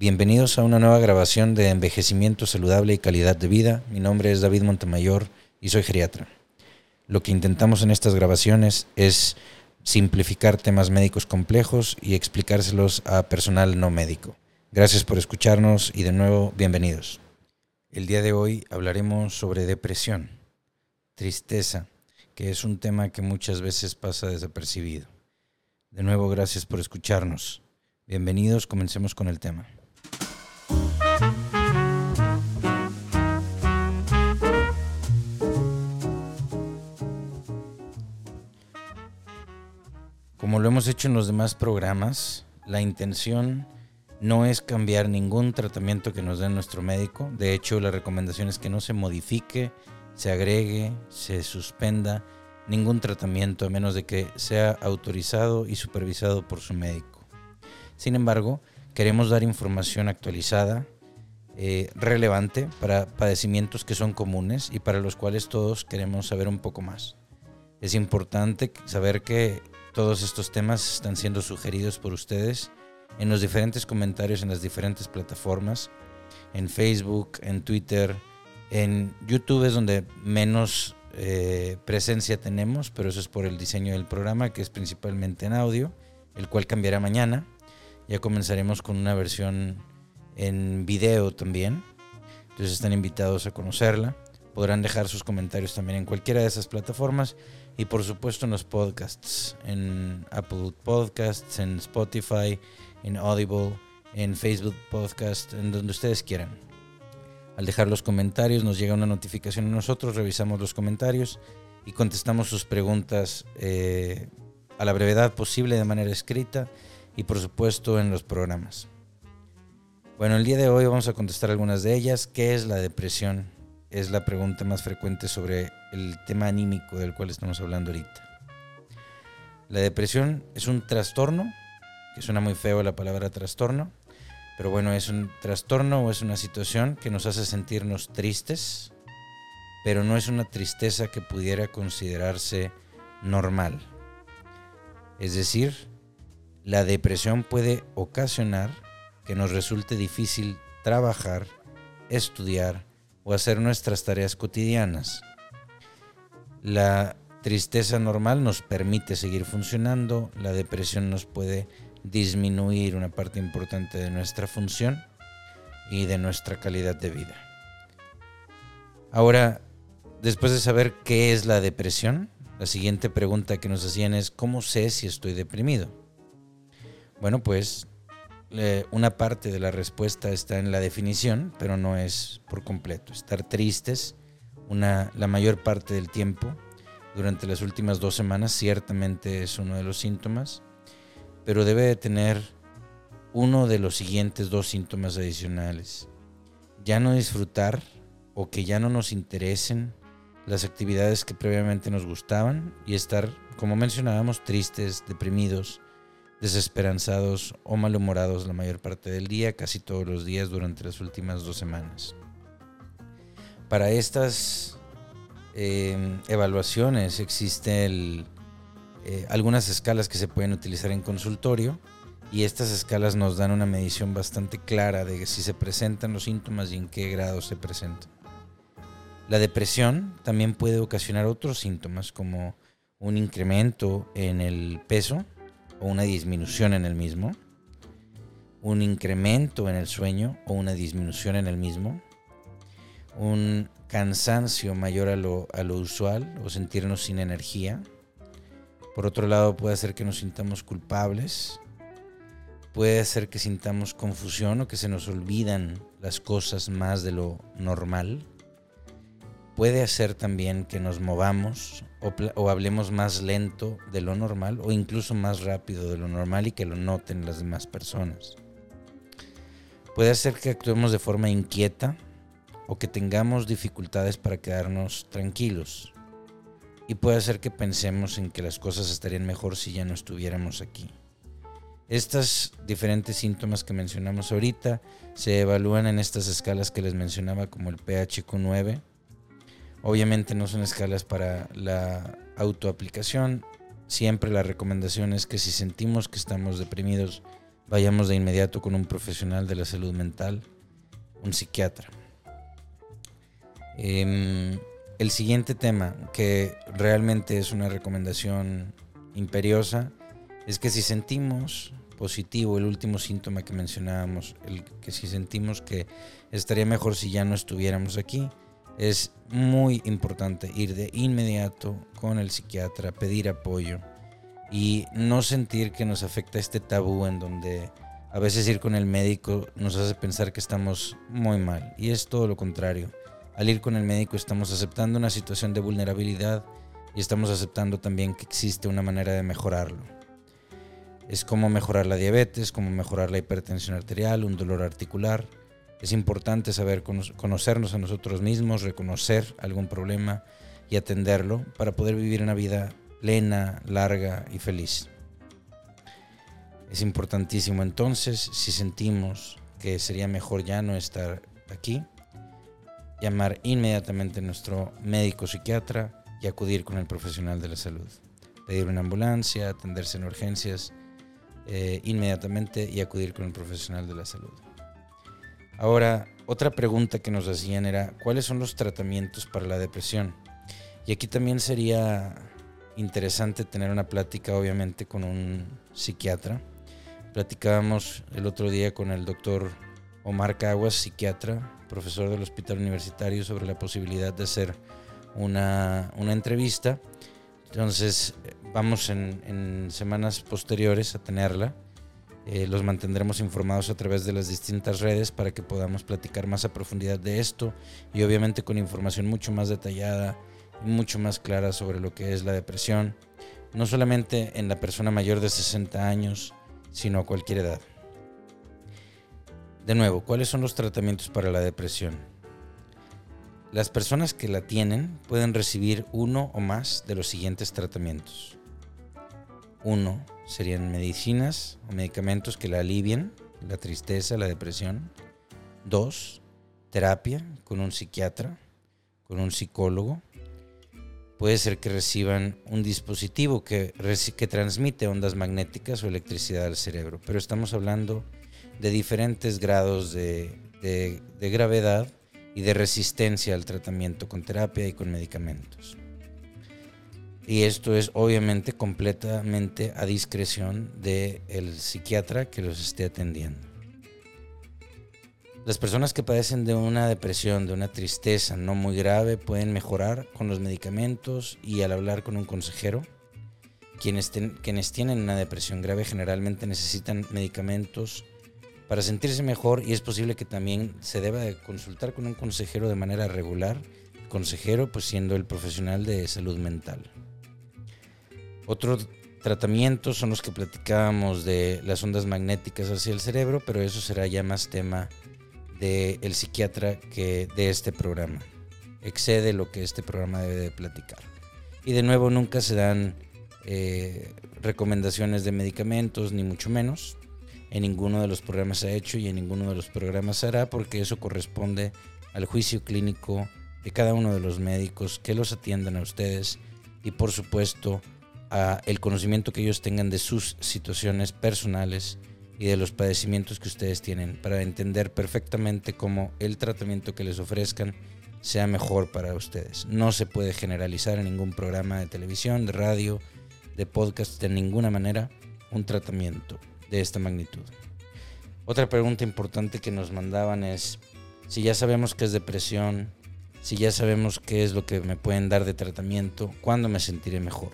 Bienvenidos a una nueva grabación de Envejecimiento Saludable y Calidad de Vida. Mi nombre es David Montemayor y soy geriatra. Lo que intentamos en estas grabaciones es simplificar temas médicos complejos y explicárselos a personal no médico. Gracias por escucharnos y de nuevo bienvenidos. El día de hoy hablaremos sobre depresión, tristeza, que es un tema que muchas veces pasa desapercibido. De nuevo, gracias por escucharnos. Bienvenidos, comencemos con el tema. Hemos hecho en los demás programas, la intención no es cambiar ningún tratamiento que nos dé nuestro médico. De hecho, la recomendación es que no se modifique, se agregue, se suspenda ningún tratamiento a menos de que sea autorizado y supervisado por su médico. Sin embargo, queremos dar información actualizada, eh, relevante para padecimientos que son comunes y para los cuales todos queremos saber un poco más. Es importante saber que todos estos temas están siendo sugeridos por ustedes en los diferentes comentarios en las diferentes plataformas, en Facebook, en Twitter, en YouTube es donde menos eh, presencia tenemos, pero eso es por el diseño del programa, que es principalmente en audio, el cual cambiará mañana. Ya comenzaremos con una versión en video también. Entonces están invitados a conocerla. Podrán dejar sus comentarios también en cualquiera de esas plataformas y por supuesto en los podcasts, en Apple Podcasts, en Spotify, en Audible, en Facebook Podcast, en donde ustedes quieran. Al dejar los comentarios nos llega una notificación a nosotros, revisamos los comentarios y contestamos sus preguntas eh, a la brevedad posible de manera escrita y por supuesto en los programas. Bueno, el día de hoy vamos a contestar algunas de ellas. ¿Qué es la depresión? Es la pregunta más frecuente sobre el tema anímico del cual estamos hablando ahorita. La depresión es un trastorno, que suena muy feo la palabra trastorno, pero bueno, es un trastorno o es una situación que nos hace sentirnos tristes, pero no es una tristeza que pudiera considerarse normal. Es decir, la depresión puede ocasionar que nos resulte difícil trabajar, estudiar o hacer nuestras tareas cotidianas. La tristeza normal nos permite seguir funcionando, la depresión nos puede disminuir una parte importante de nuestra función y de nuestra calidad de vida. Ahora, después de saber qué es la depresión, la siguiente pregunta que nos hacían es, ¿cómo sé si estoy deprimido? Bueno, pues una parte de la respuesta está en la definición, pero no es por completo. Estar tristes una, la mayor parte del tiempo durante las últimas dos semanas ciertamente es uno de los síntomas, pero debe de tener uno de los siguientes dos síntomas adicionales. Ya no disfrutar o que ya no nos interesen las actividades que previamente nos gustaban y estar, como mencionábamos, tristes, deprimidos, desesperanzados o malhumorados la mayor parte del día, casi todos los días durante las últimas dos semanas. Para estas em, evaluaciones existen eh, algunas escalas que se pueden utilizar en consultorio y estas escalas nos dan una medición bastante clara de si se presentan los síntomas y en qué grado se presentan. La depresión también puede ocasionar otros síntomas como un incremento en el peso, o una disminución en el mismo, un incremento en el sueño o una disminución en el mismo, un cansancio mayor a lo, a lo usual o sentirnos sin energía. Por otro lado, puede hacer que nos sintamos culpables, puede hacer que sintamos confusión o que se nos olvidan las cosas más de lo normal puede hacer también que nos movamos o, hablemos más lento de lo normal o incluso más rápido de lo normal y que lo noten las demás personas. Puede hacer que actuemos de forma inquieta o que tengamos dificultades para quedarnos tranquilos. Y puede hacer que pensemos en que las cosas estarían mejor si ya no estuviéramos aquí. Estas diferentes síntomas que mencionamos ahorita se evalúan en estas escalas que les mencionaba como el PHQ9, Obviamente no son escalas para la autoaplicación. Siempre la recomendación es que si sentimos que estamos deprimidos, vayamos de inmediato con un profesional de la salud mental, un psiquiatra. Em, el siguiente tema, que realmente es una recomendación imperiosa, es que si sentimos positivo el último síntoma que mencionábamos, el que si sentimos que estaría mejor si ya no estuviéramos aquí, es muy importante ir de inmediato con el psiquiatra, pedir apoyo y no sentir que nos afecta este tabú en donde a veces ir con el médico nos hace pensar que estamos muy mal y es todo lo contrario. Al ir con el médico estamos aceptando una situación de vulnerabilidad y estamos aceptando también que existe una manera de mejorarlo. Es como mejorar la diabetes, como mejorar la hipertensión arterial, un dolor articular. Es importante saber conocernos a nosotros mismos, reconocer algún problema y atenderlo para poder vivir una vida plena, larga y feliz. Es importantísimo entonces, si sentimos que sería mejor ya no estar aquí, llamar inmediatamente a nuestro médico psiquiatra y acudir con el profesional de la salud. Pedir una ambulancia, atenderse en urgencias eh, inmediatamente y acudir con el profesional de la salud. Ahora, otra pregunta que nos hacían era, ¿cuáles son los tratamientos para la depresión? Y aquí también sería interesante tener una plática, obviamente, con un psiquiatra. Platicábamos el otro día con el doctor Omar Caguas, psiquiatra, profesor del Hospital Universitario, sobre la posibilidad de hacer una, entrevista. Entonces, vamos en, semanas posteriores a tenerla. Eh, los mantendremos informados a través de las distintas redes para que podamos platicar más a profundidad de esto y obviamente con información mucho más detallada y mucho más clara sobre lo que es la depresión, no solamente en la persona mayor de 60 años, sino a cualquier edad. De nuevo, ¿cuáles son los tratamientos para la depresión? Las personas que la tienen pueden recibir uno o más de los siguientes tratamientos. Uno serían medicinas o medicamentos que la alivien, la tristeza, la depresión. Dos, terapia con un psiquiatra, con un psicólogo. Puede ser que reciban un dispositivo que, que transmite ondas magnéticas o electricidad al cerebro, pero estamos hablando de diferentes grados de, gravedad y de resistencia al tratamiento con terapia y con medicamentos. Y esto es obviamente completamente a discreción del psiquiatra que los esté atendiendo. Las personas que padecen de una depresión, de una tristeza no muy grave, pueden mejorar con los medicamentos y al hablar con un consejero. Quienes, quienes tienen una depresión grave generalmente necesitan medicamentos para sentirse mejor y es posible que también se deba de consultar con un consejero de manera regular, consejero pues siendo el profesional de salud mental. Otro tratamiento son los que platicábamos de las ondas magnéticas hacia el cerebro, pero eso será ya más tema del psiquiatra que de este programa. Excede lo que este programa debe de platicar. Y de nuevo nunca se dan eh, recomendaciones de medicamentos, ni mucho menos en ninguno de los programas se ha hecho y en ninguno de los programas se hará porque eso corresponde al juicio clínico de cada uno de los médicos que los atiendan a ustedes y por supuesto a el conocimiento que ellos tengan de sus situaciones personales y de los padecimientos que ustedes tienen para entender perfectamente cómo el tratamiento que les ofrezcan sea mejor para ustedes. No se puede generalizar en ningún programa de televisión, de radio, de podcast, de ninguna manera un tratamiento de esta magnitud. Otra pregunta importante que nos mandaban es, si ya sabemos que es depresión, si ya sabemos qué es lo que me pueden dar de tratamiento, ¿cuándo me sentiré mejor?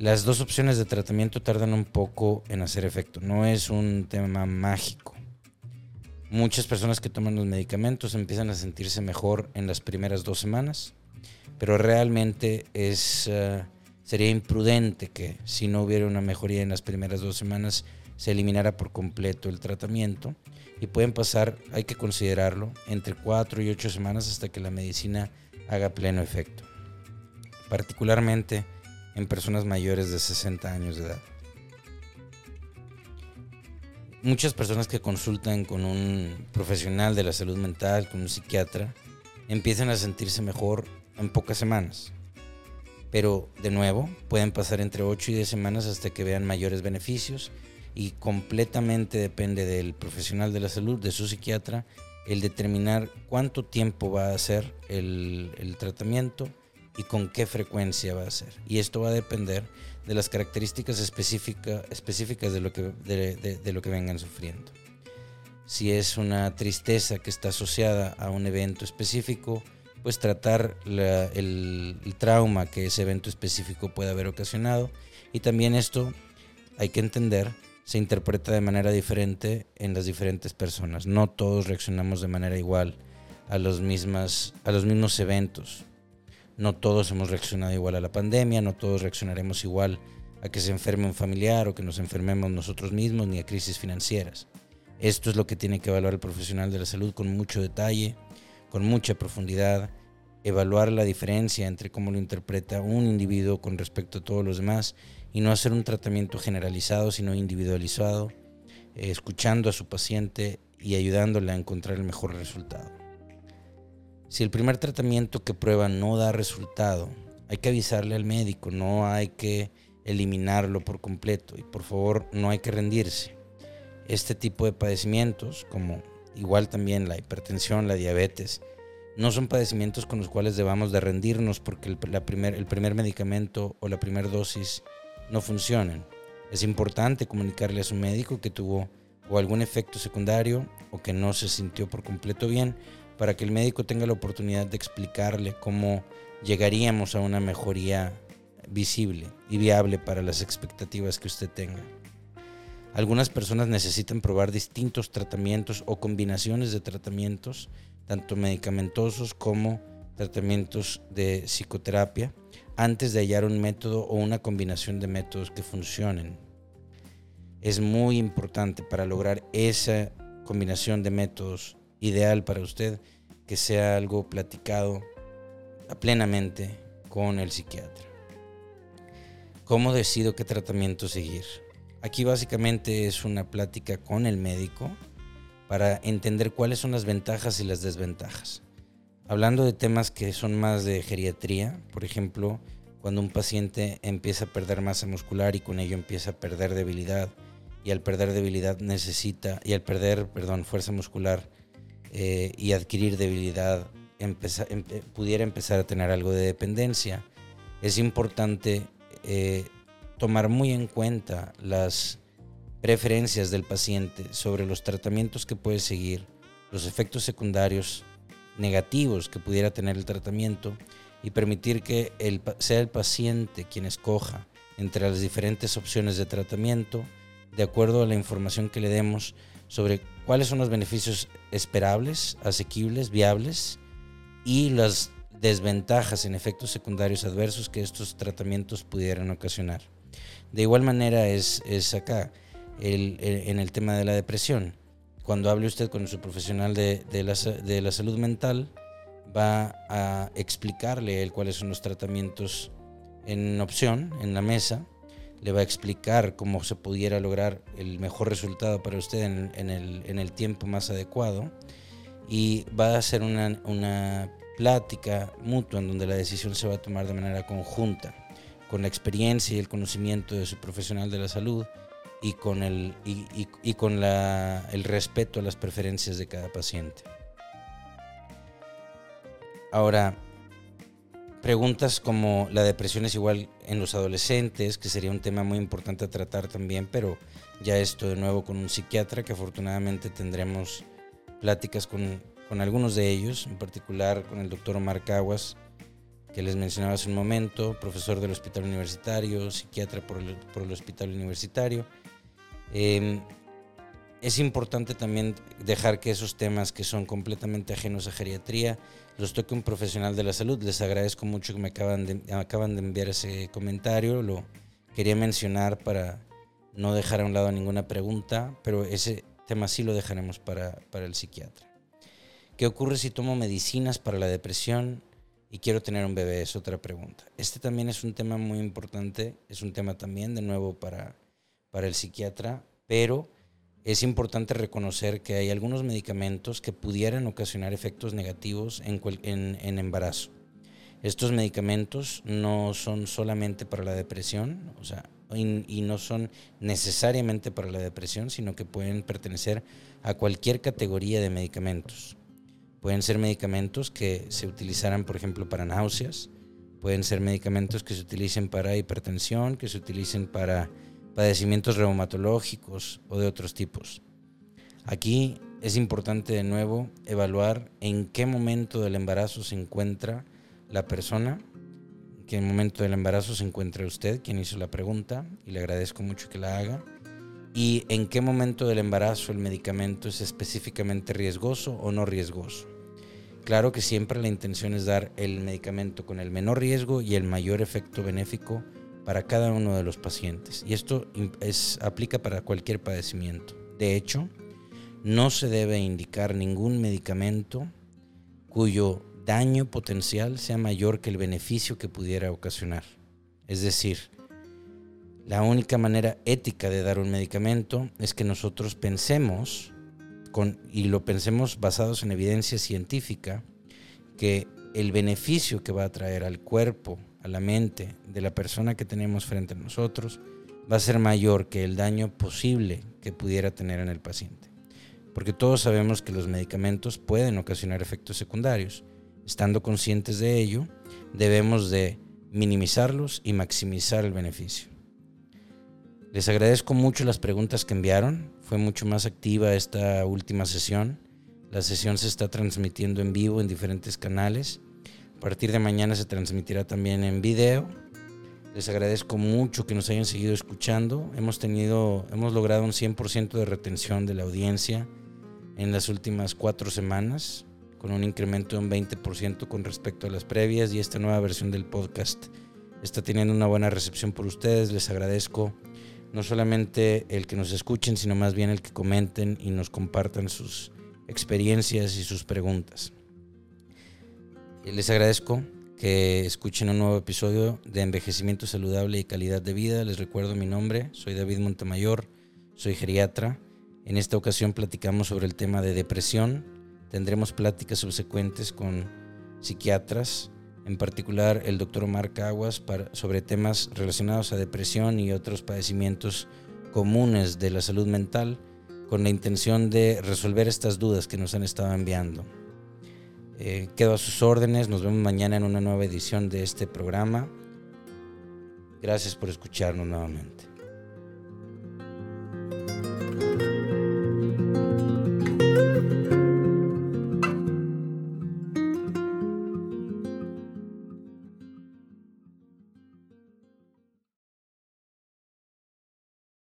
Las dos opciones de tratamiento tardan un poco en hacer efecto, no es un tema mágico. Muchas personas que toman los medicamentos empiezan a sentirse mejor en las primeras dos semanas, pero realmente es... Eh, Sería imprudente que si no hubiera una mejoría en las primeras dos semanas se eliminara por completo el tratamiento. Y pueden pasar, hay que considerarlo, entre cuatro y ocho semanas hasta que la medicina haga pleno efecto, particularmente en personas mayores de 60 años de edad. Muchas personas que consultan con un profesional de la salud mental, con un psiquiatra, empiezan a sentirse mejor en pocas semanas pero de nuevo pueden pasar entre 8 y 10 semanas hasta que vean mayores beneficios y completamente depende del profesional de la salud, de su psiquiatra, el determinar cuánto tiempo va a hacer el, tratamiento y con qué frecuencia va a ser. Y esto va a depender de las características específicas de lo, que, de, lo que vengan sufriendo. Si es una tristeza que está asociada a un evento específico, pues tratar el, el, trauma que ese evento específico puede haber ocasionado. Y también esto hay que entender se interpreta de manera diferente en las diferentes personas. No todos reaccionamos de manera igual a los, mismas, a los mismos eventos. No todos hemos reaccionado igual a la pandemia, no todos reaccionaremos igual a que se enferme un familiar o que nos enfermemos nosotros mismos ni a crisis financieras. Esto es lo que tiene que evaluar el profesional de la salud con mucho detalle, con mucha profundidad, evaluar la diferencia entre cómo lo interpreta un individuo con respecto a todos los demás y no hacer un tratamiento generalizado, sino individualizado, eh, escuchando a su paciente y ayudándole a encontrar el mejor resultado. Si el primer tratamiento que prueba no da resultado, hay que avisarle al médico, no hay que eliminarlo por completo y por favor no hay que rendirse. Este tipo de padecimientos, como igual también la hipertensión, la diabetes, no son padecimientos con los cuales debamos de rendirnos porque el, primer, el primer medicamento o la primera dosis no funcionen. Es importante comunicarle a su médico que tuvo o algún efecto secundario o que no se sintió por completo bien para que el médico tenga la oportunidad de explicarle cómo llegaríamos a una mejoría visible y viable para las expectativas que usted tenga. Algunas personas necesitan probar distintos tratamientos o combinaciones de tratamientos, tanto medicamentosos como tratamientos de psicoterapia, antes de hallar un método o una combinación de métodos que funcionen. Es muy importante para lograr esa combinación de métodos ideal para usted que sea algo platicado plenamente con el psiquiatra. ¿Cómo decido qué tratamiento seguir? Aquí básicamente es una plática con el médico para entender cuáles son las ventajas y las desventajas. Hablando de temas que son más de geriatría, por ejemplo, cuando un paciente empieza a perder masa muscular y con ello empieza a perder debilidad, y al perder debilidad necesita, y al perder, perdón, fuerza muscular eh, y adquirir debilidad, pudiera empezar a tener algo de dependencia. Es importante eh, tomar muy en cuenta las preferencias del paciente sobre los tratamientos que puede seguir, los efectos secundarios negativos que pudiera tener el tratamiento y permitir que sea el paciente quien escoja entre las diferentes opciones de tratamiento de acuerdo a la información que le demos sobre cuáles son los beneficios esperables, asequibles, viables y las desventajas en efectos secundarios adversos que estos tratamientos pudieran ocasionar. De igual manera es, es acá en el tema de la depresión cuando hable usted con su profesional de, la, salud mental, va a explicarle él cuáles son los tratamientos en opción, en la mesa, le va a explicar cómo se pudiera lograr el mejor resultado para usted en, el, tiempo más adecuado y va a hacer una, una, plática mutua en donde la decisión se va a tomar de manera conjunta, con la experiencia y el conocimiento de su profesional de la salud y con, el, y, con la, el respeto a las preferencias de cada paciente. Ahora, preguntas como la depresión es igual en los adolescentes, que sería un tema muy importante a tratar también, pero ya esto de nuevo con un psiquiatra, que afortunadamente tendremos pláticas con, con algunos de ellos, en particular con el doctor Omar Caguas, que les mencionaba hace un momento, profesor del hospital universitario, psiquiatra por el, por el hospital universitario. Em, es importante también dejar que esos temas que son completamente ajenos a geriatría los toque un profesional de la salud. Les agradezco mucho que me acaban de, acaban de enviar ese comentario. Lo quería mencionar para no dejar a un lado ninguna pregunta, pero ese tema sí lo dejaremos para, para el psiquiatra. ¿Qué ocurre si tomo medicinas para la depresión y quiero tener un bebé? Es otra pregunta. Este también es un tema muy importante, es un tema también de nuevo para para el psiquiatra, pero es importante reconocer que hay algunos medicamentos que pudieran ocasionar efectos negativos en, embarazo. Estos medicamentos no son solamente para la depresión, o sea, y, no son necesariamente para la depresión, sino que pueden pertenecer a cualquier categoría de medicamentos. Pueden ser medicamentos que se utilizaran, por ejemplo, para náuseas, pueden ser medicamentos que se utilicen para hipertensión, que se utilicen para padecimientos reumatológicos o de otros tipos. Aquí es importante de nuevo evaluar en qué momento del embarazo se encuentra la persona, en qué momento del embarazo se encuentra usted, quien hizo la pregunta, y le agradezco mucho que la haga, y en qué momento del embarazo el medicamento es específicamente riesgoso o no riesgoso. Claro que siempre la intención es dar el medicamento con el menor riesgo y el mayor efecto benéfico para cada uno de los pacientes. Y esto es, aplica para cualquier padecimiento. De hecho, no se debe indicar ningún medicamento cuyo daño potencial sea mayor que el beneficio que pudiera ocasionar. Es decir, la única manera ética de dar un medicamento es que nosotros pensemos, con, y lo pensemos basados en evidencia científica, que el beneficio que va a traer al cuerpo, a la mente de la persona que tenemos frente a nosotros, va a ser mayor que el daño posible que pudiera tener en el paciente porque todos sabemos que los medicamentos pueden ocasionar efectos secundarios. Estando conscientes de ello, debemos de minimizarlos y maximizar el beneficio. Les agradezco mucho las preguntas que enviaron, fue mucho más activa esta última sesión. La sesión se está transmitiendo en vivo en diferentes canales. A partir de mañana se transmitirá también en video. Les agradezco mucho que nos hayan seguido escuchando. Hemos tenido, hemos logrado un 100% de retención de la audiencia en las últimas cuatro semanas, con un incremento de un 20% con respecto a las previas y esta nueva versión del podcast está teniendo una buena recepción por ustedes. Les agradezco no solamente el que nos escuchen, sino más bien el que comenten y nos compartan sus experiencias y sus preguntas. Les agradezco que escuchen un nuevo episodio de Envejecimiento Saludable y Calidad de Vida. Les recuerdo mi nombre, soy David Montemayor, soy geriatra en esta ocasión platicamos sobre el tema de depresión. Tendremos pláticas subsecuentes con psiquiatras, en particular el doctor Omar Caguas, sobre temas relacionados a depresión y otros padecimientos comunes de la salud mental, con la intención de resolver estas dudas que nos han estado enviando. Eh, quedo a sus órdenes, nos vemos mañana en una nueva edición de este programa. Gracias por escucharnos nuevamente.